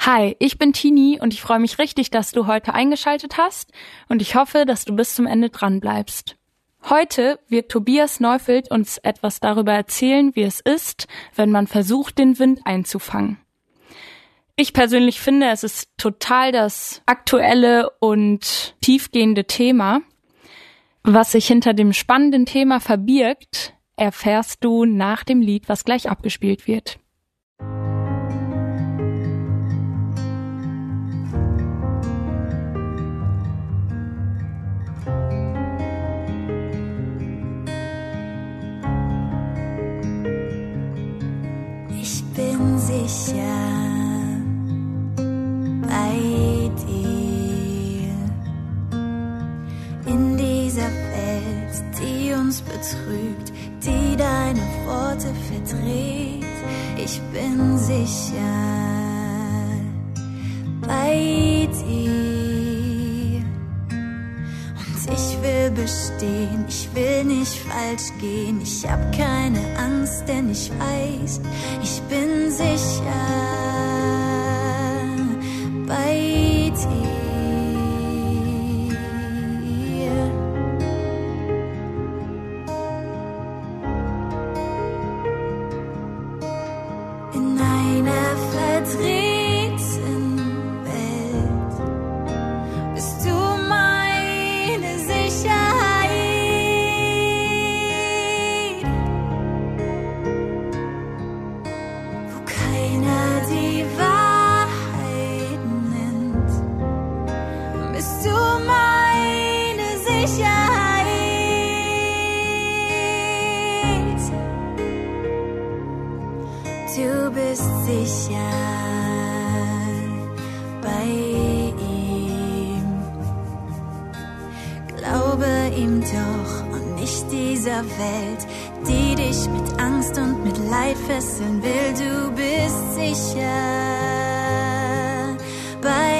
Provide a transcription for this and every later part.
Hi, ich bin Tini und ich freue mich richtig, dass du heute eingeschaltet hast und ich hoffe, dass du bis zum Ende dran bleibst. Heute wird Tobias Neufeld uns etwas darüber erzählen, wie es ist, wenn man versucht, den Wind einzufangen. Ich persönlich finde, es ist total das aktuelle und tiefgehende Thema. Was sich hinter dem spannenden Thema verbirgt, erfährst du nach dem Lied, was gleich abgespielt wird. Betrügt, die deine Worte verdreht. Ich bin sicher bei ich will bestehen, ich will nicht falsch gehen. Ich hab keine Angst, denn ich weiß, ich bin sicher fesseln will, du bist sicher. Bei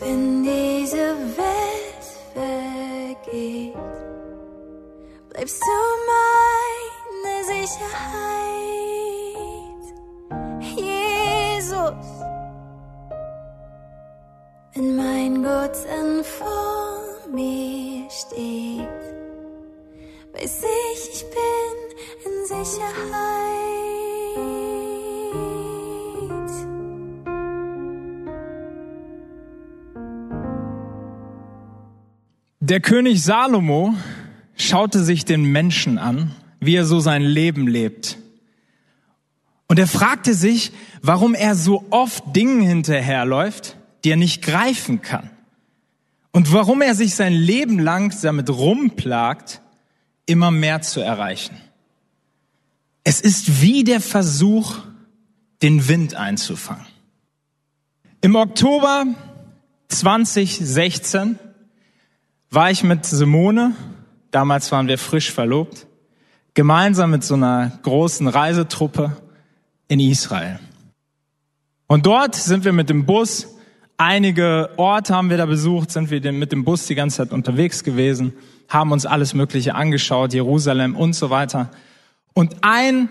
wenn diese Welt vergeht, bleibst du meine Sicherheit. Jesus, wenn mein Gott dann vor mir steht, weiß ich, ich bin in Sicherheit. Der König Salomo schaute sich den Menschen an, wie er so sein Leben lebt. Und er fragte sich, warum er so oft Dingen hinterherläuft, die er nicht greifen kann. Und warum er sich sein Leben lang damit rumplagt, immer mehr zu erreichen. Es ist wie der Versuch, den Wind einzufangen. Im Oktober 2016 war ich mit Simone, damals waren wir frisch verlobt, gemeinsam mit so einer großen Reisetruppe in Israel. Und dort sind wir mit dem Bus, einige Orte haben wir da besucht, sind wir mit dem Bus die ganze Zeit unterwegs gewesen, haben uns alles Mögliche angeschaut, Jerusalem und so weiter. Und ein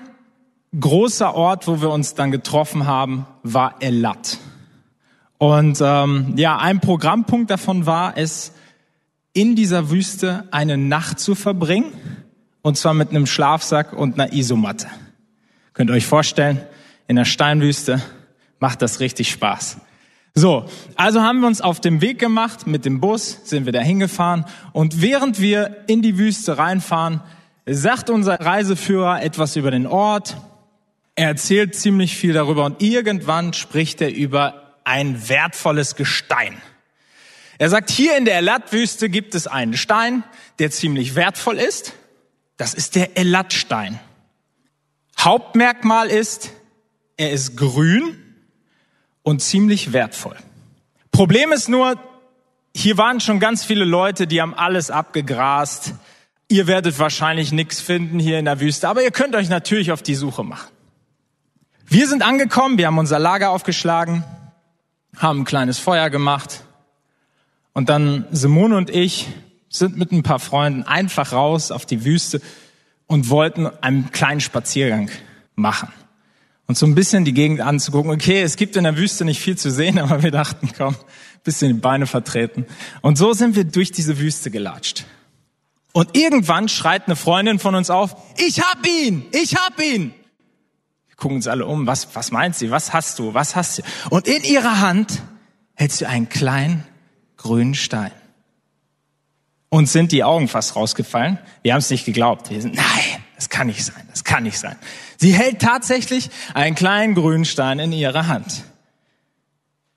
großer Ort, wo wir uns dann getroffen haben, war Elat. Und ähm, ja, ein Programmpunkt davon war es, in dieser Wüste eine Nacht zu verbringen, und zwar mit einem Schlafsack und einer Isomatte. Könnt ihr euch vorstellen, in der Steinwüste macht das richtig Spaß. So, also haben wir uns auf dem Weg gemacht, mit dem Bus sind wir da hingefahren und während wir in die Wüste reinfahren, sagt unser Reiseführer etwas über den Ort. Er erzählt ziemlich viel darüber und irgendwann spricht er über ein wertvolles Gestein. Er sagt, hier in der Elat-Wüste gibt es einen Stein, der ziemlich wertvoll ist. Das ist der Elat-Stein. Hauptmerkmal ist, er ist grün und ziemlich wertvoll. Problem ist nur, hier waren schon ganz viele Leute, die haben alles abgegrast. Ihr werdet wahrscheinlich nichts finden hier in der Wüste, aber ihr könnt euch natürlich auf die Suche machen. Wir sind angekommen, wir haben unser Lager aufgeschlagen, haben ein kleines Feuer gemacht und dann Simone und ich sind mit ein paar Freunden einfach raus auf die Wüste und wollten einen kleinen Spaziergang machen. Und so ein bisschen die Gegend anzugucken. Okay, es gibt in der Wüste nicht viel zu sehen, aber wir dachten, komm, bisschen die Beine vertreten. Und so sind wir durch diese Wüste gelatscht. Und irgendwann schreit eine Freundin von uns auf, ich hab ihn, ich hab ihn. Wir gucken uns alle um, was, was meint sie, was hast du, was hast du? Und in ihrer Hand hält sie einen kleinen grünen Stein. Uns sind die Augen fast rausgefallen. Wir haben es nicht geglaubt. Wir sind, nein, das kann nicht sein, das kann nicht sein. Sie hält tatsächlich einen kleinen grünen Stein in ihrer Hand.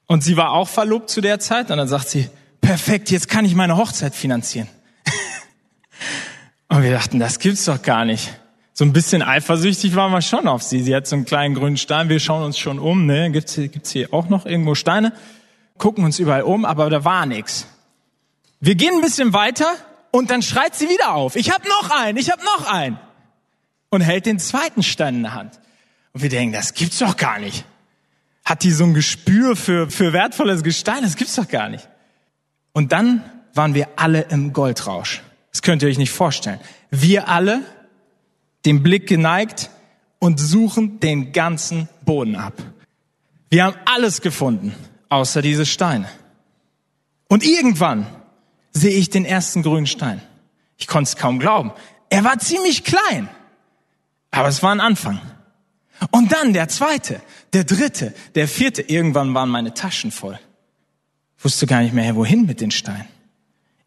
Und sie war auch verlobt zu der Zeit und dann sagt sie, perfekt, jetzt kann ich meine Hochzeit finanzieren. und wir dachten, das gibt's doch gar nicht. So ein bisschen eifersüchtig waren wir schon auf sie. Sie hat so einen kleinen grünen Stein. Wir schauen uns schon um. Ne? Gibt's hier, gibt's hier auch noch irgendwo Steine? Gucken uns überall um, aber da war nichts. Wir gehen ein bisschen weiter und dann schreit sie wieder auf. Ich habe noch einen, ich habe noch einen. Und hält den zweiten Stein in der Hand. Und wir denken, das gibt's doch gar nicht. Hat die so ein Gespür für, für wertvolles Gestein? Das gibt's doch gar nicht. Und dann waren wir alle im Goldrausch. Das könnt ihr euch nicht vorstellen. Wir alle, den Blick geneigt und suchen den ganzen Boden ab. Wir haben alles gefunden außer diese Steine. Und irgendwann sehe ich den ersten grünen Stein. Ich konnte es kaum glauben. Er war ziemlich klein, aber es war ein Anfang. Und dann der zweite, der dritte, der vierte. Irgendwann waren meine Taschen voll. Wusste gar nicht mehr, wohin mit den Steinen.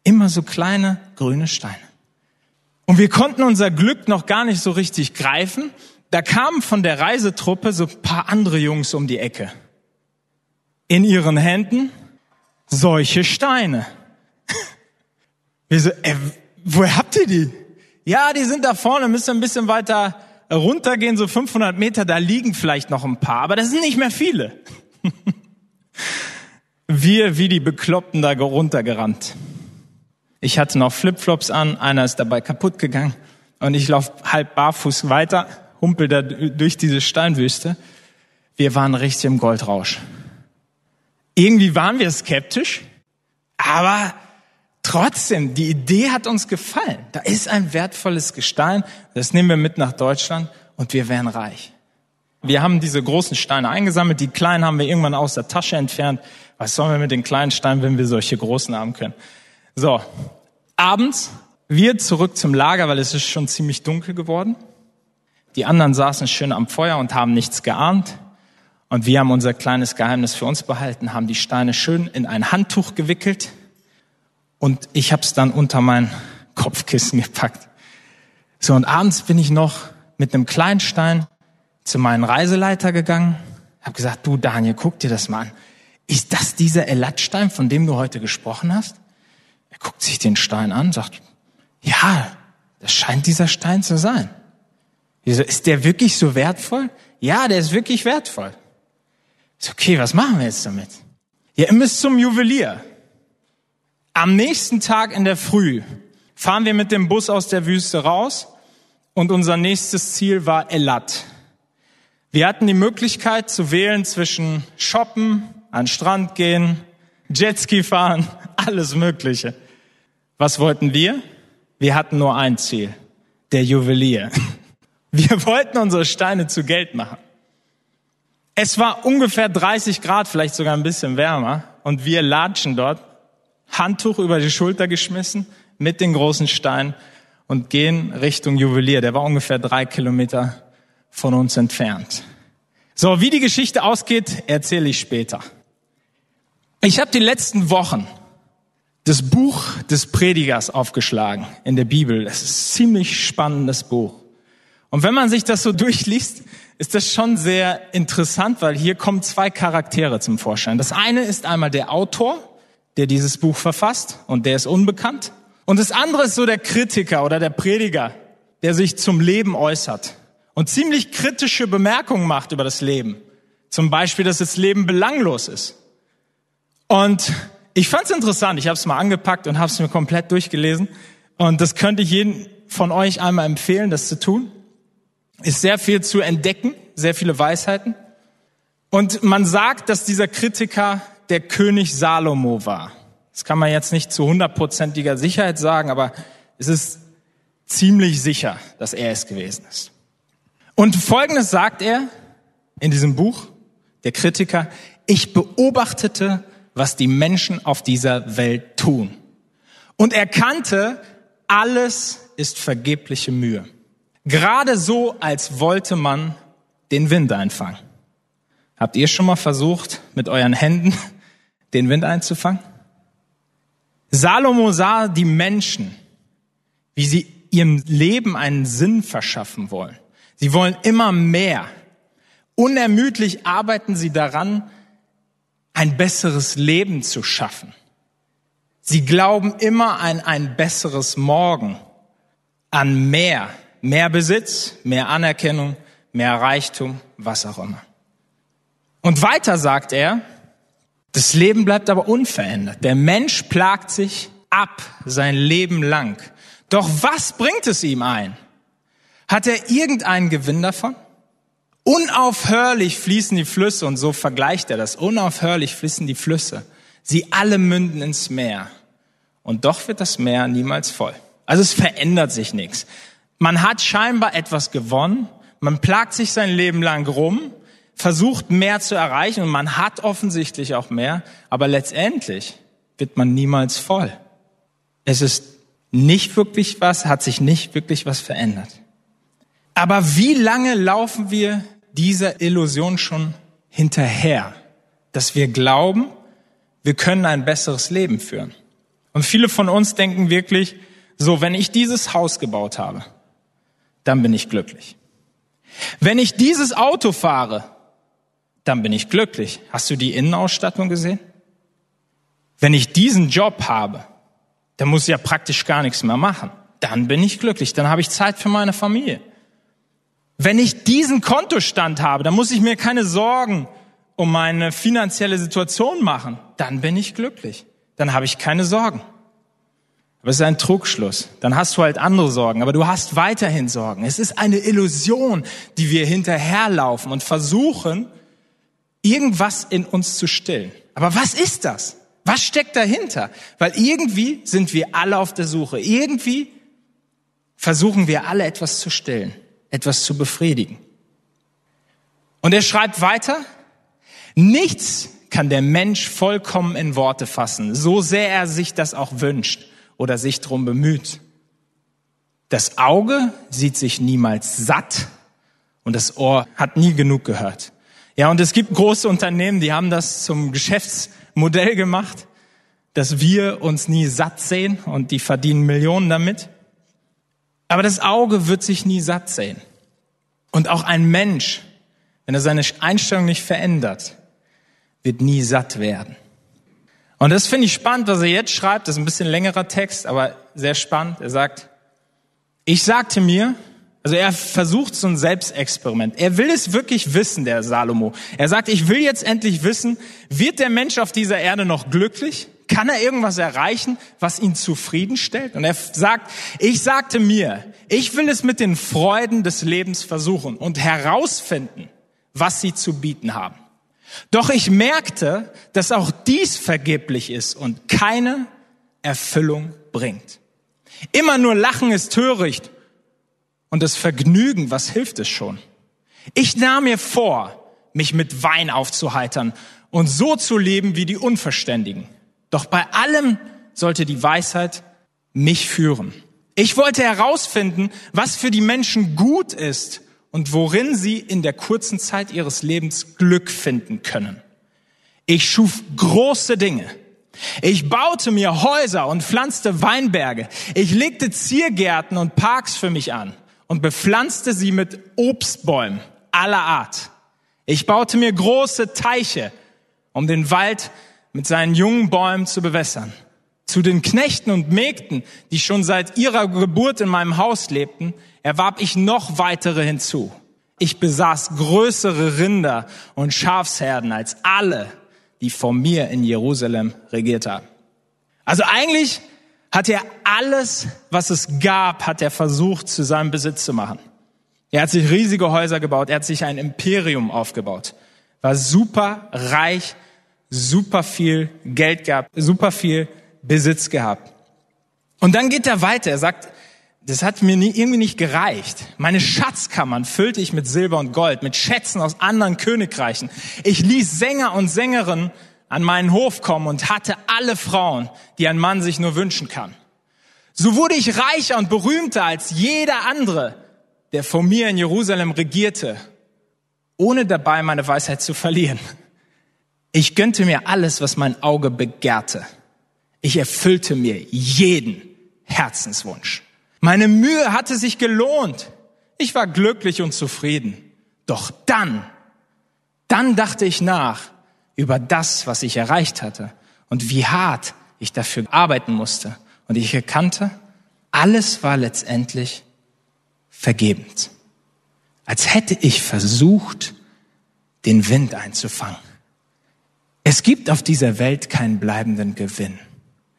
Immer so kleine grüne Steine. Und wir konnten unser Glück noch gar nicht so richtig greifen. Da kamen von der Reisetruppe so paar andere Jungs um die Ecke in ihren Händen solche Steine. Wir so, äh, woher habt ihr die? Ja, die sind da vorne, müsst ihr ein bisschen weiter runtergehen, so 500 Meter, da liegen vielleicht noch ein paar, aber das sind nicht mehr viele. Wir wie die Bekloppten da runtergerannt. Ich hatte noch Flipflops an, einer ist dabei kaputt gegangen und ich laufe halb barfuß weiter, humpel da durch diese Steinwüste. Wir waren richtig im Goldrausch. Irgendwie waren wir skeptisch, aber trotzdem, die Idee hat uns gefallen. Da ist ein wertvolles Gestein, das nehmen wir mit nach Deutschland und wir werden reich. Wir haben diese großen Steine eingesammelt, die kleinen haben wir irgendwann aus der Tasche entfernt. Was sollen wir mit den kleinen Steinen, wenn wir solche großen haben können? So, abends, wir zurück zum Lager, weil es ist schon ziemlich dunkel geworden. Die anderen saßen schön am Feuer und haben nichts geahnt. Und wir haben unser kleines Geheimnis für uns behalten, haben die Steine schön in ein Handtuch gewickelt und ich habe es dann unter mein Kopfkissen gepackt. So, und abends bin ich noch mit einem kleinen Stein zu meinem Reiseleiter gegangen, habe gesagt, du Daniel, guck dir das mal an. Ist das dieser Elatstein, von dem du heute gesprochen hast? Er guckt sich den Stein an, sagt, ja, das scheint dieser Stein zu sein. Ist der wirklich so wertvoll? Ja, der ist wirklich wertvoll. Okay, was machen wir jetzt damit? Ja, ihr müsst zum Juwelier. Am nächsten Tag in der Früh fahren wir mit dem Bus aus der Wüste raus und unser nächstes Ziel war Elat. Wir hatten die Möglichkeit zu wählen zwischen Shoppen, an Strand gehen, Jetski fahren, alles Mögliche. Was wollten wir? Wir hatten nur ein Ziel, der Juwelier. Wir wollten unsere Steine zu Geld machen. Es war ungefähr 30 Grad, vielleicht sogar ein bisschen wärmer, und wir latschen dort, Handtuch über die Schulter geschmissen, mit den großen Steinen und gehen Richtung Juwelier. Der war ungefähr drei Kilometer von uns entfernt. So, wie die Geschichte ausgeht, erzähle ich später. Ich habe die letzten Wochen das Buch des Predigers aufgeschlagen in der Bibel. Es ist ein ziemlich spannendes Buch. Und wenn man sich das so durchliest, ist das schon sehr interessant, weil hier kommen zwei Charaktere zum Vorschein. Das eine ist einmal der Autor, der dieses Buch verfasst und der ist unbekannt. Und das andere ist so der Kritiker oder der Prediger, der sich zum Leben äußert und ziemlich kritische Bemerkungen macht über das Leben. Zum Beispiel, dass das Leben belanglos ist. Und ich fand es interessant. Ich habe es mal angepackt und habe es mir komplett durchgelesen. Und das könnte ich jeden von euch einmal empfehlen, das zu tun. Ist sehr viel zu entdecken, sehr viele Weisheiten. Und man sagt, dass dieser Kritiker der König Salomo war. Das kann man jetzt nicht zu hundertprozentiger Sicherheit sagen, aber es ist ziemlich sicher, dass er es gewesen ist. Und Folgendes sagt er in diesem Buch, der Kritiker, ich beobachtete, was die Menschen auf dieser Welt tun und erkannte, alles ist vergebliche Mühe. Gerade so, als wollte man den Wind einfangen. Habt ihr schon mal versucht, mit euren Händen den Wind einzufangen? Salomo sah die Menschen, wie sie ihrem Leben einen Sinn verschaffen wollen. Sie wollen immer mehr. Unermüdlich arbeiten sie daran, ein besseres Leben zu schaffen. Sie glauben immer an ein besseres Morgen, an mehr, mehr Besitz, mehr Anerkennung, mehr Reichtum, was auch immer. Und weiter sagt er, das Leben bleibt aber unverändert. Der Mensch plagt sich ab sein Leben lang. Doch was bringt es ihm ein? Hat er irgendeinen Gewinn davon? Unaufhörlich fließen die Flüsse, und so vergleicht er das, unaufhörlich fließen die Flüsse. Sie alle münden ins Meer. Und doch wird das Meer niemals voll. Also es verändert sich nichts. Man hat scheinbar etwas gewonnen, man plagt sich sein Leben lang rum, versucht mehr zu erreichen und man hat offensichtlich auch mehr, aber letztendlich wird man niemals voll. Es ist nicht wirklich was, hat sich nicht wirklich was verändert. Aber wie lange laufen wir dieser Illusion schon hinterher, dass wir glauben, wir können ein besseres Leben führen? Und viele von uns denken wirklich, so, wenn ich dieses Haus gebaut habe, dann bin ich glücklich. Wenn ich dieses Auto fahre, dann bin ich glücklich. Hast du die Innenausstattung gesehen? Wenn ich diesen Job habe, dann muss ich ja praktisch gar nichts mehr machen. Dann bin ich glücklich. Dann habe ich Zeit für meine Familie. Wenn ich diesen Kontostand habe, dann muss ich mir keine Sorgen um meine finanzielle Situation machen. Dann bin ich glücklich. Dann habe ich keine Sorgen. Aber es ist ein Trugschluss. Dann hast du halt andere Sorgen, aber du hast weiterhin Sorgen. Es ist eine Illusion, die wir hinterherlaufen und versuchen, irgendwas in uns zu stillen. Aber was ist das? Was steckt dahinter? Weil irgendwie sind wir alle auf der Suche. Irgendwie versuchen wir alle etwas zu stillen, etwas zu befriedigen. Und er schreibt weiter, nichts kann der Mensch vollkommen in Worte fassen, so sehr er sich das auch wünscht oder sich drum bemüht. Das Auge sieht sich niemals satt und das Ohr hat nie genug gehört. Ja, und es gibt große Unternehmen, die haben das zum Geschäftsmodell gemacht, dass wir uns nie satt sehen und die verdienen Millionen damit. Aber das Auge wird sich nie satt sehen. Und auch ein Mensch, wenn er seine Einstellung nicht verändert, wird nie satt werden. Und das finde ich spannend, was er jetzt schreibt. Das ist ein bisschen längerer Text, aber sehr spannend. Er sagt, ich sagte mir, also er versucht so ein Selbstexperiment. Er will es wirklich wissen, der Salomo. Er sagt, ich will jetzt endlich wissen, wird der Mensch auf dieser Erde noch glücklich? Kann er irgendwas erreichen, was ihn zufriedenstellt? Und er sagt, ich sagte mir, ich will es mit den Freuden des Lebens versuchen und herausfinden, was sie zu bieten haben. Doch ich merkte, dass auch dies vergeblich ist und keine Erfüllung bringt. Immer nur Lachen ist töricht und das Vergnügen, was hilft es schon? Ich nahm mir vor, mich mit Wein aufzuheitern und so zu leben wie die Unverständigen. Doch bei allem sollte die Weisheit mich führen. Ich wollte herausfinden, was für die Menschen gut ist und worin sie in der kurzen Zeit ihres Lebens Glück finden können. Ich schuf große Dinge. Ich baute mir Häuser und pflanzte Weinberge. Ich legte Ziergärten und Parks für mich an und bepflanzte sie mit Obstbäumen aller Art. Ich baute mir große Teiche, um den Wald mit seinen jungen Bäumen zu bewässern. Zu den Knechten und Mägden, die schon seit ihrer Geburt in meinem Haus lebten, erwarb ich noch weitere hinzu. Ich besaß größere Rinder und Schafsherden als alle, die vor mir in Jerusalem regiert haben. Also eigentlich hat er alles, was es gab, hat er versucht, zu seinem Besitz zu machen. Er hat sich riesige Häuser gebaut, er hat sich ein Imperium aufgebaut, war super reich, super viel Geld gehabt, super viel Besitz gehabt. Und dann geht er weiter. Er sagt, das hat mir nie, irgendwie nicht gereicht. Meine Schatzkammern füllte ich mit Silber und Gold, mit Schätzen aus anderen Königreichen. Ich ließ Sänger und Sängerinnen an meinen Hof kommen und hatte alle Frauen, die ein Mann sich nur wünschen kann. So wurde ich reicher und berühmter als jeder andere, der vor mir in Jerusalem regierte, ohne dabei meine Weisheit zu verlieren. Ich gönnte mir alles, was mein Auge begehrte. Ich erfüllte mir jeden Herzenswunsch. Meine Mühe hatte sich gelohnt. Ich war glücklich und zufrieden. Doch dann, dann dachte ich nach über das, was ich erreicht hatte und wie hart ich dafür arbeiten musste. Und ich erkannte, alles war letztendlich vergebend. Als hätte ich versucht, den Wind einzufangen. Es gibt auf dieser Welt keinen bleibenden Gewinn.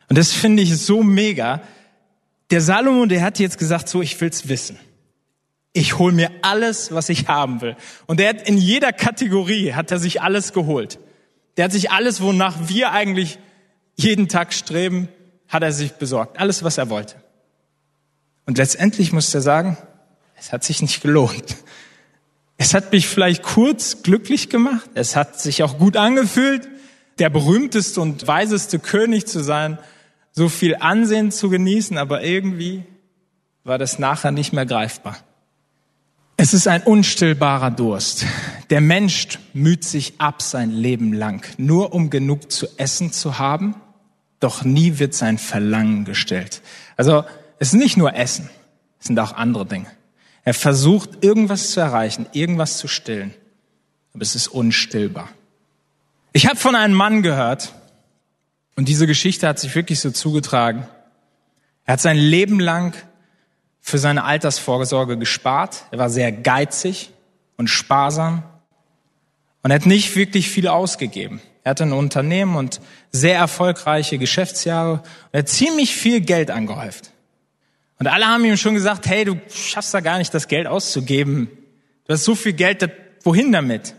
Und das finde ich so mega. Der Salomo, der hat jetzt gesagt, so, ich will's wissen. Ich hol mir alles, was ich haben will. Und er hat in jeder Kategorie hat er sich alles geholt. Der hat sich alles, wonach wir eigentlich jeden Tag streben, hat er sich besorgt. Alles, was er wollte. Und letztendlich muss er sagen, es hat sich nicht gelohnt. Es hat mich vielleicht kurz glücklich gemacht. Es hat sich auch gut angefühlt der berühmteste und weiseste König zu sein, so viel Ansehen zu genießen, aber irgendwie war das nachher nicht mehr greifbar. Es ist ein unstillbarer Durst. Der Mensch müht sich ab sein Leben lang, nur um genug zu essen zu haben, doch nie wird sein Verlangen gestellt. Also es ist nicht nur Essen, es sind auch andere Dinge. Er versucht irgendwas zu erreichen, irgendwas zu stillen, aber es ist unstillbar. Ich habe von einem Mann gehört, und diese Geschichte hat sich wirklich so zugetragen. Er hat sein Leben lang für seine Altersvorsorge gespart. Er war sehr geizig und sparsam und er hat nicht wirklich viel ausgegeben. Er hatte ein Unternehmen und sehr erfolgreiche Geschäftsjahre. Und er hat ziemlich viel Geld angehäuft. Und alle haben ihm schon gesagt, hey, du schaffst da gar nicht, das Geld auszugeben. Du hast so viel Geld, wohin damit?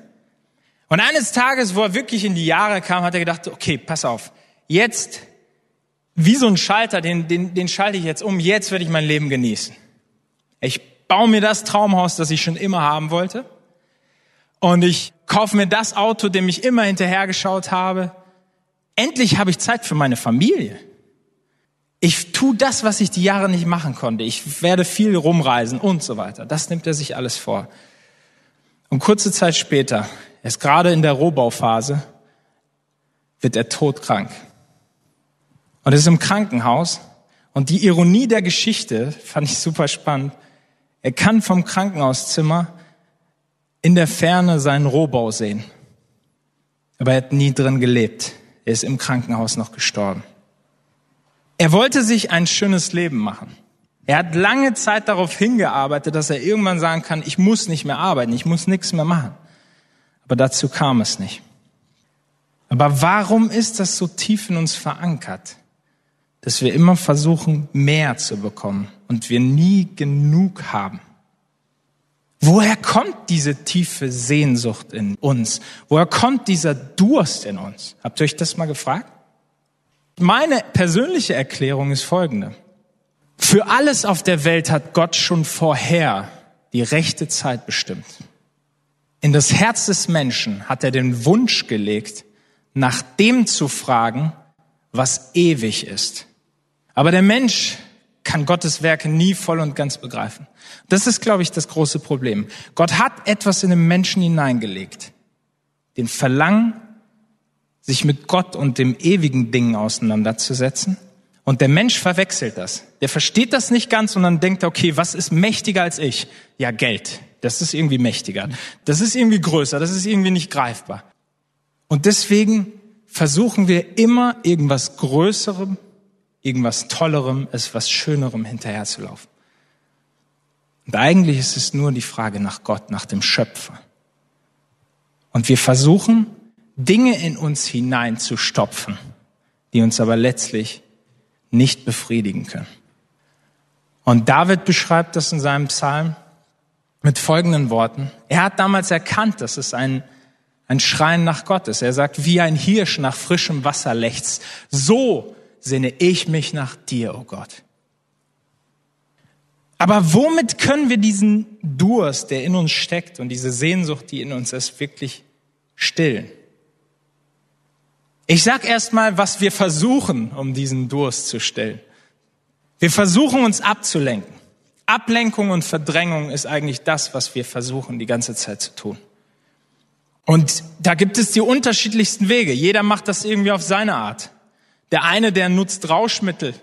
Und eines Tages, wo er wirklich in die Jahre kam, hat er gedacht, okay, pass auf, jetzt, wie so ein Schalter, den, den, den schalte ich jetzt um, jetzt werde ich mein Leben genießen. Ich baue mir das Traumhaus, das ich schon immer haben wollte. Und ich kaufe mir das Auto, dem ich immer hinterhergeschaut habe. Endlich habe ich Zeit für meine Familie. Ich tue das, was ich die Jahre nicht machen konnte. Ich werde viel rumreisen und so weiter. Das nimmt er sich alles vor. Und kurze Zeit später, er ist gerade in der Rohbauphase, wird er todkrank. Und er ist im Krankenhaus. Und die Ironie der Geschichte fand ich super spannend. Er kann vom Krankenhauszimmer in der Ferne seinen Rohbau sehen. Aber er hat nie drin gelebt. Er ist im Krankenhaus noch gestorben. Er wollte sich ein schönes Leben machen. Er hat lange Zeit darauf hingearbeitet, dass er irgendwann sagen kann, ich muss nicht mehr arbeiten, ich muss nichts mehr machen. Aber dazu kam es nicht. Aber warum ist das so tief in uns verankert, dass wir immer versuchen, mehr zu bekommen und wir nie genug haben? Woher kommt diese tiefe Sehnsucht in uns? Woher kommt dieser Durst in uns? Habt ihr euch das mal gefragt? Meine persönliche Erklärung ist folgende. Für alles auf der Welt hat Gott schon vorher die rechte Zeit bestimmt. In das Herz des Menschen hat er den Wunsch gelegt, nach dem zu fragen, was ewig ist. Aber der Mensch kann Gottes Werke nie voll und ganz begreifen. Das ist, glaube ich, das große Problem. Gott hat etwas in den Menschen hineingelegt. Den Verlangen, sich mit Gott und dem ewigen Dingen auseinanderzusetzen. Und der Mensch verwechselt das. Der versteht das nicht ganz und dann denkt, okay, was ist mächtiger als ich? Ja, Geld. Das ist irgendwie mächtiger. Das ist irgendwie größer. Das ist irgendwie nicht greifbar. Und deswegen versuchen wir immer irgendwas Größerem, irgendwas Tollerem, etwas Schönerem hinterherzulaufen. Und eigentlich ist es nur die Frage nach Gott, nach dem Schöpfer. Und wir versuchen, Dinge in uns hineinzustopfen, die uns aber letztlich nicht befriedigen können. Und David beschreibt das in seinem Psalm mit folgenden Worten. Er hat damals erkannt, dass es ein, ein Schreien nach Gott ist. Er sagt, wie ein Hirsch nach frischem Wasser lechzt, so sehne ich mich nach dir, o oh Gott. Aber womit können wir diesen Durst, der in uns steckt und diese Sehnsucht, die in uns ist, wirklich stillen? Ich sag erstmal, was wir versuchen, um diesen Durst zu stillen. Wir versuchen uns abzulenken. Ablenkung und Verdrängung ist eigentlich das, was wir versuchen, die ganze Zeit zu tun. Und da gibt es die unterschiedlichsten Wege. Jeder macht das irgendwie auf seine Art. Der eine, der nutzt Rauschmittel,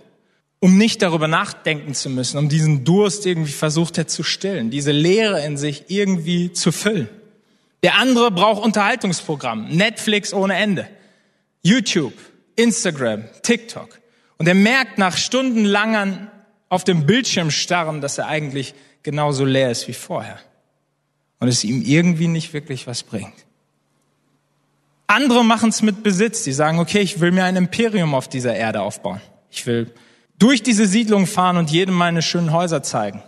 um nicht darüber nachdenken zu müssen, um diesen Durst irgendwie versucht er zu stillen, diese Leere in sich irgendwie zu füllen. Der andere braucht Unterhaltungsprogramm, Netflix ohne Ende. YouTube, Instagram, TikTok. Und er merkt nach stundenlangen auf dem Bildschirm starren, dass er eigentlich genauso leer ist wie vorher. Und es ihm irgendwie nicht wirklich was bringt. Andere machen es mit Besitz. Die sagen, okay, ich will mir ein Imperium auf dieser Erde aufbauen. Ich will durch diese Siedlung fahren und jedem meine schönen Häuser zeigen.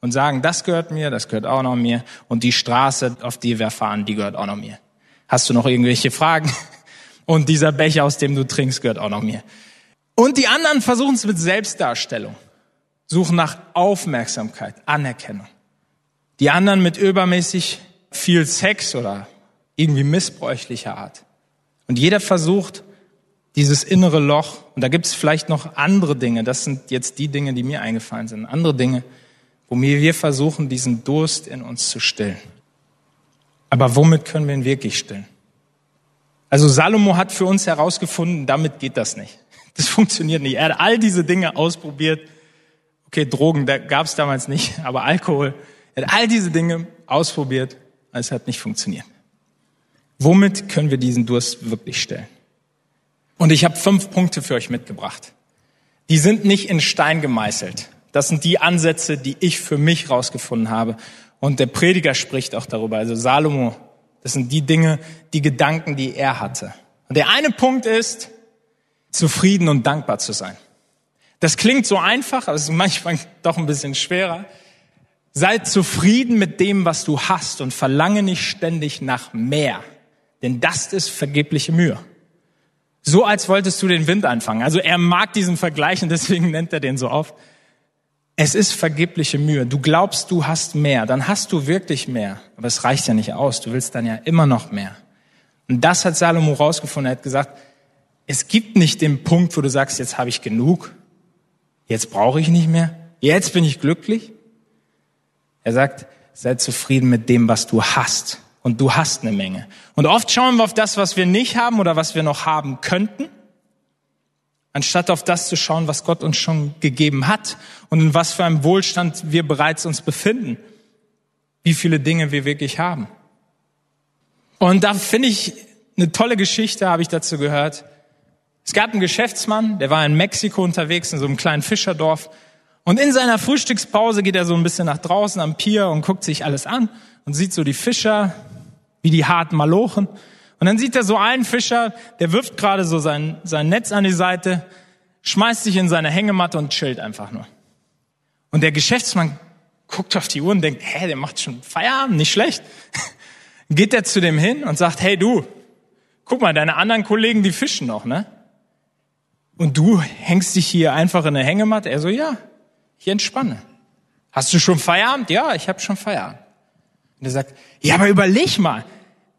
Und sagen, das gehört mir, das gehört auch noch mir. Und die Straße, auf die wir fahren, die gehört auch noch mir. Hast du noch irgendwelche Fragen? Und dieser Becher, aus dem du trinkst, gehört auch noch mir. Und die anderen versuchen es mit Selbstdarstellung, suchen nach Aufmerksamkeit, Anerkennung. Die anderen mit übermäßig viel Sex oder irgendwie missbräuchlicher Art. Und jeder versucht, dieses innere Loch, und da gibt es vielleicht noch andere Dinge, das sind jetzt die Dinge, die mir eingefallen sind, andere Dinge, wo wir versuchen, diesen Durst in uns zu stillen. Aber womit können wir ihn wirklich stillen? Also Salomo hat für uns herausgefunden, damit geht das nicht. Das funktioniert nicht. Er hat all diese Dinge ausprobiert. Okay, Drogen da gab es damals nicht, aber Alkohol. Er hat all diese Dinge ausprobiert, es hat nicht funktioniert. Womit können wir diesen Durst wirklich stellen? Und ich habe fünf Punkte für euch mitgebracht. Die sind nicht in Stein gemeißelt. Das sind die Ansätze, die ich für mich rausgefunden habe. Und der Prediger spricht auch darüber. Also Salomo das sind die Dinge, die Gedanken, die er hatte. Und der eine Punkt ist, zufrieden und dankbar zu sein. Das klingt so einfach, aber es ist manchmal doch ein bisschen schwerer. Sei zufrieden mit dem, was du hast und verlange nicht ständig nach mehr. Denn das ist vergebliche Mühe. So als wolltest du den Wind anfangen. Also er mag diesen Vergleich und deswegen nennt er den so oft. Es ist vergebliche Mühe. Du glaubst, du hast mehr, dann hast du wirklich mehr. Aber es reicht ja nicht aus. Du willst dann ja immer noch mehr. Und das hat Salomo rausgefunden. Er hat gesagt, es gibt nicht den Punkt, wo du sagst, jetzt habe ich genug, jetzt brauche ich nicht mehr, jetzt bin ich glücklich. Er sagt, sei zufrieden mit dem, was du hast. Und du hast eine Menge. Und oft schauen wir auf das, was wir nicht haben oder was wir noch haben könnten, anstatt auf das zu schauen, was Gott uns schon gegeben hat und in was für einem Wohlstand wir bereits uns befinden. Wie viele Dinge wir wirklich haben. Und da finde ich eine tolle Geschichte, habe ich dazu gehört. Es gab einen Geschäftsmann, der war in Mexiko unterwegs, in so einem kleinen Fischerdorf. Und in seiner Frühstückspause geht er so ein bisschen nach draußen am Pier und guckt sich alles an und sieht so die Fischer, wie die harten Malochen. Und dann sieht er so einen Fischer, der wirft gerade so sein, sein Netz an die Seite, schmeißt sich in seine Hängematte und chillt einfach nur. Und der Geschäftsmann guckt auf die Uhr und denkt, hä, der macht schon Feierabend, nicht schlecht. Geht er zu dem hin und sagt, hey du, guck mal, deine anderen Kollegen, die fischen noch, ne? Und du hängst dich hier einfach in eine Hängematte? Er so, ja, ich entspanne. Hast du schon Feierabend? Ja, ich habe schon Feierabend. Und er sagt, ja, aber überleg mal,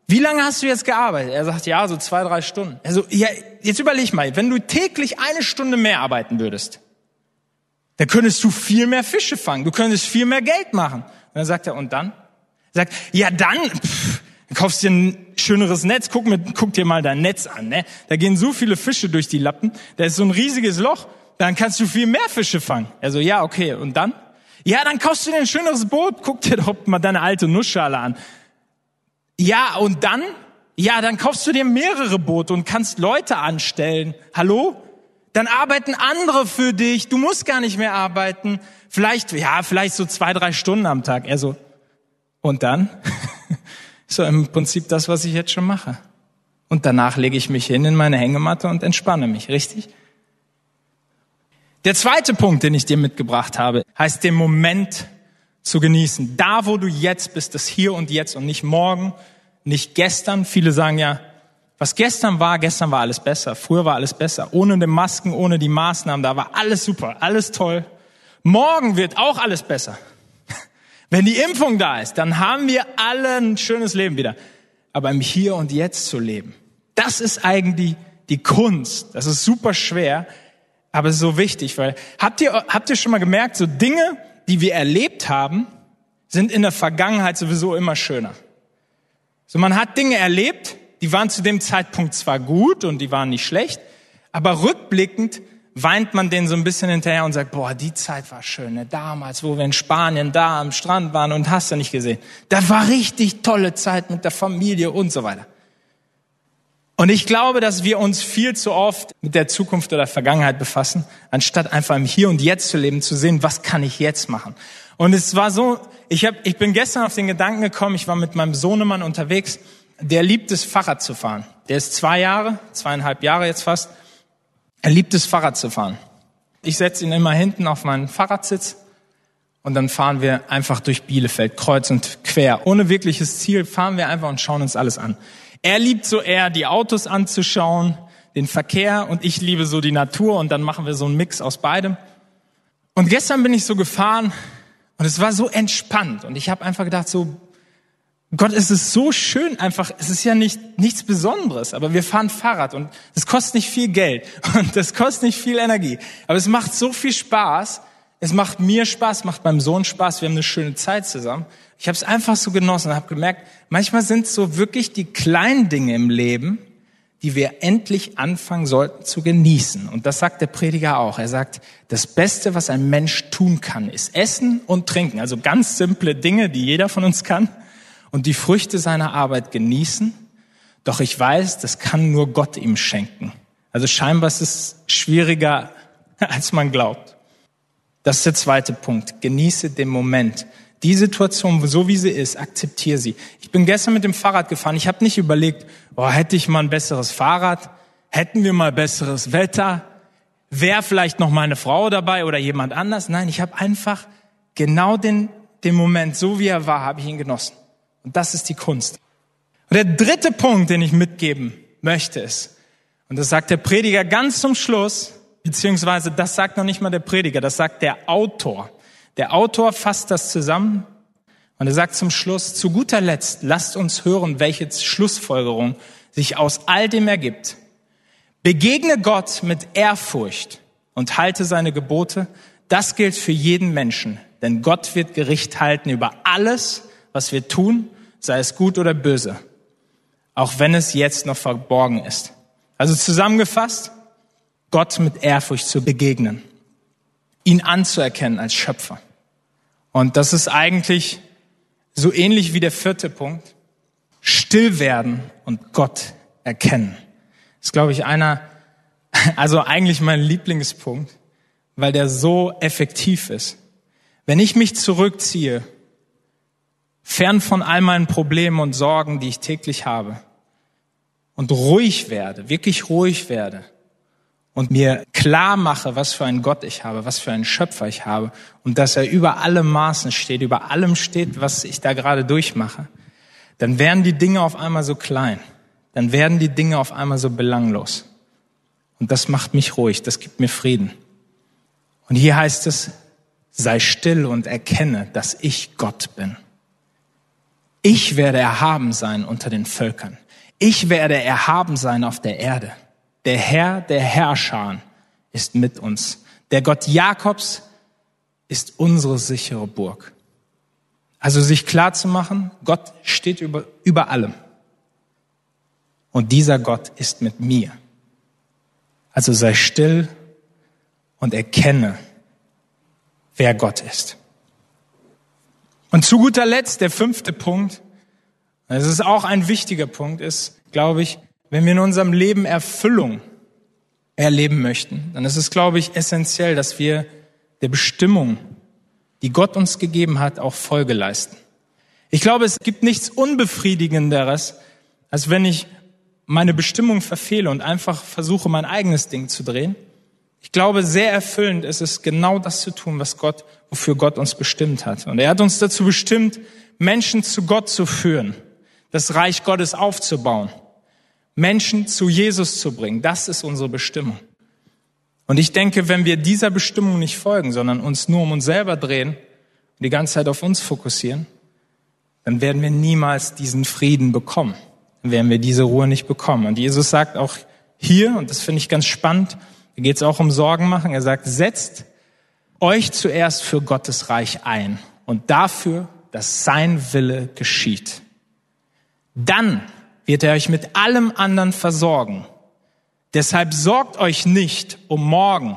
wie lange hast du jetzt gearbeitet? Er sagt, ja, so zwei, drei Stunden. Er so, ja, jetzt überleg mal, wenn du täglich eine Stunde mehr arbeiten würdest, dann könntest du viel mehr Fische fangen, du könntest viel mehr Geld machen. Und dann sagt er, und dann? Er sagt, ja dann, pff, dann kaufst dir ein schöneres Netz, guck, mit, guck dir mal dein Netz an. Ne? Da gehen so viele Fische durch die Lappen, da ist so ein riesiges Loch, dann kannst du viel mehr Fische fangen. Er so, ja, okay, und dann? Ja, dann kaufst du dir ein schöneres Boot, guck dir doch mal deine alte Nussschale an. Ja, und dann? Ja, dann kaufst du dir mehrere Boote und kannst Leute anstellen. Hallo? Dann arbeiten andere für dich. Du musst gar nicht mehr arbeiten. Vielleicht, ja, vielleicht so zwei, drei Stunden am Tag. Er so, und dann? so im Prinzip das, was ich jetzt schon mache. Und danach lege ich mich hin in meine Hängematte und entspanne mich, richtig? Der zweite Punkt, den ich dir mitgebracht habe, heißt den Moment zu genießen. Da, wo du jetzt bist, das Hier und Jetzt und nicht morgen, nicht gestern. Viele sagen ja, was gestern war, gestern war alles besser. Früher war alles besser. Ohne die Masken, ohne die Maßnahmen, da war alles super, alles toll. Morgen wird auch alles besser. Wenn die Impfung da ist, dann haben wir alle ein schönes Leben wieder. Aber im Hier und Jetzt zu leben, das ist eigentlich die Kunst. Das ist super schwer, aber so wichtig, weil habt ihr, habt ihr schon mal gemerkt, so Dinge, die wir erlebt haben, sind in der Vergangenheit sowieso immer schöner. So man hat Dinge erlebt, die waren zu dem Zeitpunkt zwar gut und die waren nicht schlecht, aber rückblickend weint man denen so ein bisschen hinterher und sagt, boah, die Zeit war schön, ne? damals, wo wir in Spanien da am Strand waren und hast du nicht gesehen. Da war richtig tolle Zeit mit der Familie und so weiter. Und ich glaube, dass wir uns viel zu oft mit der Zukunft oder Vergangenheit befassen, anstatt einfach im Hier und Jetzt zu leben, zu sehen, was kann ich jetzt machen. Und es war so, ich, hab, ich bin gestern auf den Gedanken gekommen, ich war mit meinem Sohnemann unterwegs, der liebt es, Fahrrad zu fahren. Der ist zwei Jahre, zweieinhalb Jahre jetzt fast. Er liebt es, Fahrrad zu fahren. Ich setze ihn immer hinten auf meinen Fahrradsitz und dann fahren wir einfach durch Bielefeld, kreuz und quer. Ohne wirkliches Ziel fahren wir einfach und schauen uns alles an. Er liebt so eher, die Autos anzuschauen, den Verkehr und ich liebe so die Natur und dann machen wir so einen Mix aus beidem. Und gestern bin ich so gefahren und es war so entspannt und ich habe einfach gedacht so, Gott, es ist so schön einfach, es ist ja nicht nichts Besonderes, aber wir fahren Fahrrad und es kostet nicht viel Geld und das kostet nicht viel Energie, aber es macht so viel Spaß. Es macht mir Spaß, macht meinem Sohn Spaß, wir haben eine schöne Zeit zusammen. Ich habe es einfach so genossen und habe gemerkt, manchmal sind so wirklich die kleinen Dinge im Leben, die wir endlich anfangen sollten zu genießen. Und das sagt der Prediger auch. Er sagt, das Beste, was ein Mensch tun kann, ist Essen und Trinken. Also ganz simple Dinge, die jeder von uns kann. Und die Früchte seiner Arbeit genießen. Doch ich weiß, das kann nur Gott ihm schenken. Also scheinbar ist es schwieriger, als man glaubt. Das ist der zweite Punkt. Genieße den Moment. Die Situation, so wie sie ist, akzeptiere sie. Ich bin gestern mit dem Fahrrad gefahren. Ich habe nicht überlegt, oh, hätte ich mal ein besseres Fahrrad, hätten wir mal besseres Wetter, wäre vielleicht noch meine Frau dabei oder jemand anders. Nein, ich habe einfach genau den, den Moment, so wie er war, habe ich ihn genossen. Und das ist die Kunst. Und der dritte Punkt, den ich mitgeben möchte, ist, und das sagt der Prediger ganz zum Schluss, beziehungsweise das sagt noch nicht mal der Prediger, das sagt der Autor. Der Autor fasst das zusammen und er sagt zum Schluss, zu guter Letzt, lasst uns hören, welche Schlussfolgerung sich aus all dem ergibt. Begegne Gott mit Ehrfurcht und halte seine Gebote. Das gilt für jeden Menschen, denn Gott wird Gericht halten über alles, was wir tun, sei es gut oder böse, auch wenn es jetzt noch verborgen ist. Also zusammengefasst, Gott mit Ehrfurcht zu begegnen, ihn anzuerkennen als Schöpfer. Und das ist eigentlich so ähnlich wie der vierte Punkt, still werden und Gott erkennen. Das ist, glaube ich, einer, also eigentlich mein Lieblingspunkt, weil der so effektiv ist. Wenn ich mich zurückziehe, fern von all meinen Problemen und Sorgen, die ich täglich habe, und ruhig werde, wirklich ruhig werde und mir klar mache, was für einen Gott ich habe, was für einen Schöpfer ich habe und dass er über alle Maßen steht, über allem steht, was ich da gerade durchmache, dann werden die Dinge auf einmal so klein. Dann werden die Dinge auf einmal so belanglos. Und das macht mich ruhig, das gibt mir Frieden. Und hier heißt es, sei still und erkenne, dass ich Gott bin. Ich werde erhaben sein unter den Völkern. Ich werde erhaben sein auf der Erde. Der Herr der Herrscher ist mit uns. Der Gott Jakobs ist unsere sichere Burg. Also sich klar zu machen, Gott steht über, über allem. Und dieser Gott ist mit mir. Also sei still und erkenne, wer Gott ist. Und zu guter Letzt der fünfte Punkt, das ist auch ein wichtiger Punkt, ist, glaube ich, wenn wir in unserem Leben Erfüllung erleben möchten, dann ist es, glaube ich, essentiell, dass wir der Bestimmung, die Gott uns gegeben hat, auch Folge leisten. Ich glaube, es gibt nichts Unbefriedigenderes, als wenn ich meine Bestimmung verfehle und einfach versuche, mein eigenes Ding zu drehen. Ich glaube, sehr erfüllend ist es, genau das zu tun, was Gott, wofür Gott uns bestimmt hat. Und er hat uns dazu bestimmt, Menschen zu Gott zu führen das Reich Gottes aufzubauen, Menschen zu Jesus zu bringen. Das ist unsere Bestimmung. Und ich denke, wenn wir dieser Bestimmung nicht folgen, sondern uns nur um uns selber drehen und die ganze Zeit auf uns fokussieren, dann werden wir niemals diesen Frieden bekommen. Dann werden wir diese Ruhe nicht bekommen. Und Jesus sagt auch hier, und das finde ich ganz spannend, da geht es auch um Sorgen machen, er sagt, setzt euch zuerst für Gottes Reich ein und dafür, dass sein Wille geschieht. Dann wird er euch mit allem anderen versorgen. Deshalb sorgt euch nicht um morgen.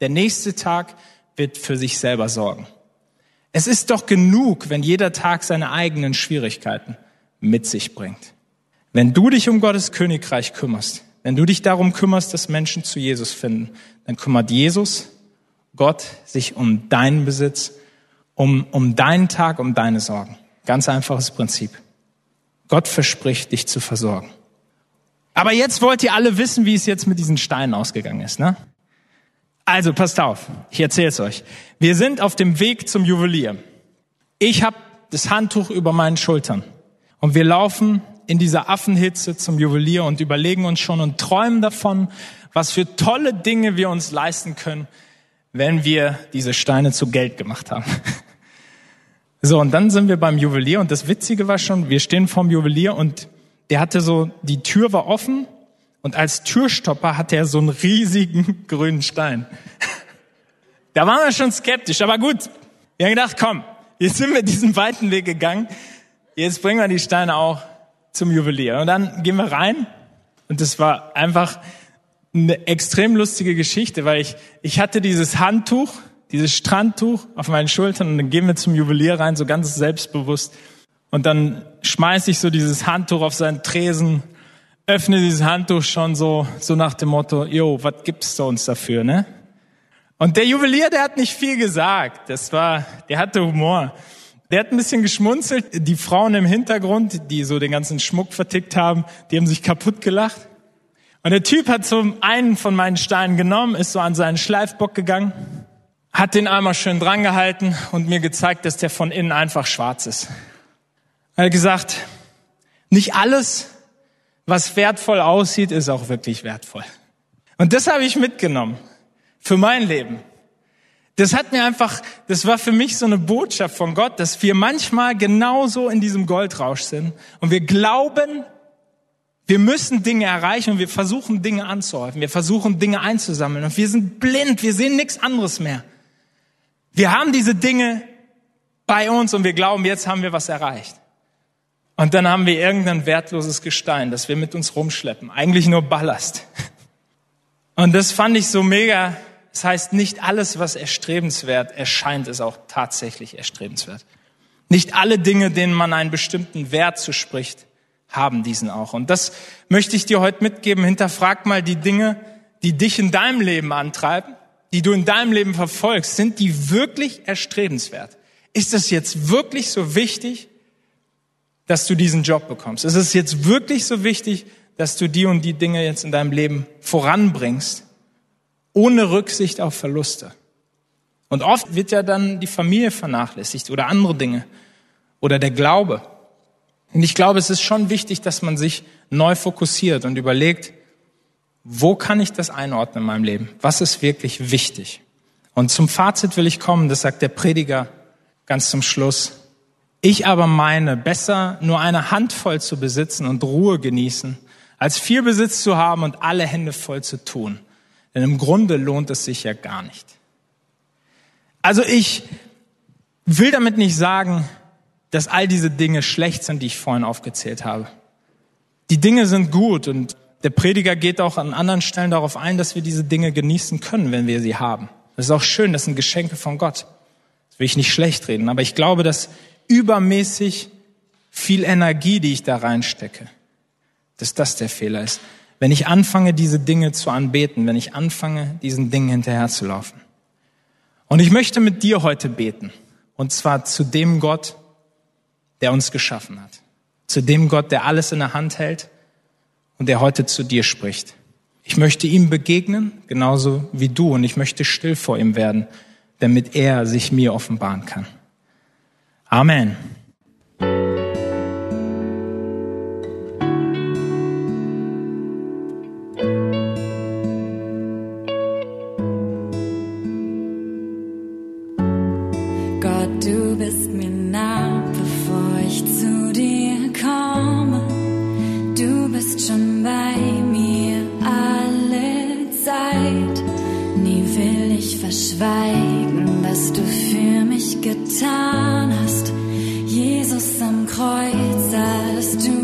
Der nächste Tag wird für sich selber sorgen. Es ist doch genug, wenn jeder Tag seine eigenen Schwierigkeiten mit sich bringt. Wenn du dich um Gottes Königreich kümmerst, wenn du dich darum kümmerst, dass Menschen zu Jesus finden, dann kümmert Jesus, Gott, sich um deinen Besitz, um, um deinen Tag, um deine Sorgen. Ganz einfaches Prinzip. Gott verspricht, dich zu versorgen. Aber jetzt wollt ihr alle wissen, wie es jetzt mit diesen Steinen ausgegangen ist, ne? Also passt auf, ich erzähle es euch. Wir sind auf dem Weg zum Juwelier. Ich habe das Handtuch über meinen Schultern und wir laufen in dieser Affenhitze zum Juwelier und überlegen uns schon und träumen davon, was für tolle Dinge wir uns leisten können, wenn wir diese Steine zu Geld gemacht haben. So, und dann sind wir beim Juwelier und das Witzige war schon, wir stehen vorm Juwelier und der hatte so, die Tür war offen und als Türstopper hatte er so einen riesigen grünen Stein. Da waren wir schon skeptisch, aber gut. Wir haben gedacht, komm, jetzt sind wir diesen weiten Weg gegangen, jetzt bringen wir die Steine auch zum Juwelier. Und dann gehen wir rein und das war einfach eine extrem lustige Geschichte, weil ich, ich hatte dieses Handtuch, dieses Strandtuch auf meinen Schultern und dann gehen wir zum Juwelier rein, so ganz selbstbewusst. Und dann schmeiße ich so dieses Handtuch auf seinen Tresen, öffne dieses Handtuch schon so, so nach dem Motto, jo, was gibst du uns dafür, ne? Und der Juwelier, der hat nicht viel gesagt. Das war, der hatte Humor. Der hat ein bisschen geschmunzelt. Die Frauen im Hintergrund, die so den ganzen Schmuck vertickt haben, die haben sich kaputt gelacht. Und der Typ hat so einen von meinen Steinen genommen, ist so an seinen Schleifbock gegangen hat den einmal schön drangehalten und mir gezeigt, dass der von innen einfach schwarz ist. Er hat gesagt, nicht alles, was wertvoll aussieht, ist auch wirklich wertvoll. Und das habe ich mitgenommen für mein Leben. Das hat mir einfach, das war für mich so eine Botschaft von Gott, dass wir manchmal genauso in diesem Goldrausch sind und wir glauben, wir müssen Dinge erreichen und wir versuchen Dinge anzuhäufen, wir versuchen Dinge einzusammeln und wir sind blind, wir sehen nichts anderes mehr. Wir haben diese Dinge bei uns und wir glauben, jetzt haben wir was erreicht. Und dann haben wir irgendein wertloses Gestein, das wir mit uns rumschleppen. Eigentlich nur Ballast. Und das fand ich so mega. Das heißt, nicht alles, was erstrebenswert erscheint, ist auch tatsächlich erstrebenswert. Nicht alle Dinge, denen man einen bestimmten Wert zuspricht, haben diesen auch. Und das möchte ich dir heute mitgeben. Hinterfrag mal die Dinge, die dich in deinem Leben antreiben, die du in deinem Leben verfolgst. Sind die wirklich erstrebenswert? Ist es jetzt wirklich so wichtig, dass du diesen Job bekommst? Ist es jetzt wirklich so wichtig, dass du die und die Dinge jetzt in deinem Leben voranbringst, ohne Rücksicht auf Verluste? Und oft wird ja dann die Familie vernachlässigt oder andere Dinge oder der Glaube. Und ich glaube, es ist schon wichtig, dass man sich neu fokussiert und überlegt, wo kann ich das einordnen in meinem Leben? Was ist wirklich wichtig? Und zum Fazit will ich kommen, das sagt der Prediger ganz zum Schluss. Ich aber meine, besser nur eine Handvoll zu besitzen und Ruhe genießen, als viel Besitz zu haben und alle Hände voll zu tun. Denn im Grunde lohnt es sich ja gar nicht. Also ich will damit nicht sagen, dass all diese Dinge schlecht sind, die ich vorhin aufgezählt habe. Die Dinge sind gut und der Prediger geht auch an anderen Stellen darauf ein, dass wir diese Dinge genießen können, wenn wir sie haben. Das ist auch schön, das sind Geschenke von Gott. Das will ich nicht schlecht reden, aber ich glaube, dass übermäßig viel Energie, die ich da reinstecke, dass das der Fehler ist. Wenn ich anfange, diese Dinge zu anbeten, wenn ich anfange, diesen Dingen hinterherzulaufen. Und ich möchte mit dir heute beten. Und zwar zu dem Gott, der uns geschaffen hat. Zu dem Gott, der alles in der Hand hält und der heute zu dir spricht. Ich möchte ihm begegnen, genauso wie du, und ich möchte still vor ihm werden, damit er sich mir offenbaren kann. Amen. Verschweigen, was du für mich getan hast. Jesus am Kreuz hast du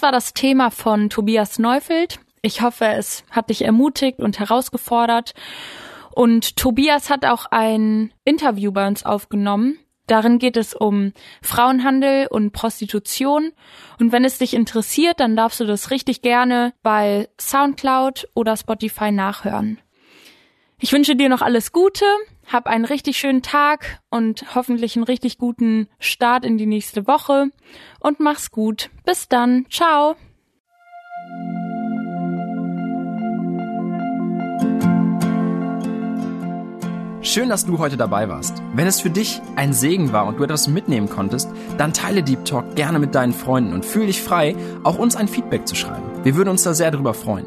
Das war das Thema von Tobias Neufeld. Ich hoffe, es hat dich ermutigt und herausgefordert. Und Tobias hat auch ein Interview bei uns aufgenommen. Darin geht es um Frauenhandel und Prostitution. Und wenn es dich interessiert, dann darfst du das richtig gerne bei SoundCloud oder Spotify nachhören. Ich wünsche dir noch alles Gute, hab einen richtig schönen Tag und hoffentlich einen richtig guten Start in die nächste Woche und mach's gut. Bis dann. Ciao. Schön, dass du heute dabei warst. Wenn es für dich ein Segen war und du etwas mitnehmen konntest, dann teile Deep Talk gerne mit deinen Freunden und fühl dich frei, auch uns ein Feedback zu schreiben. Wir würden uns da sehr darüber freuen.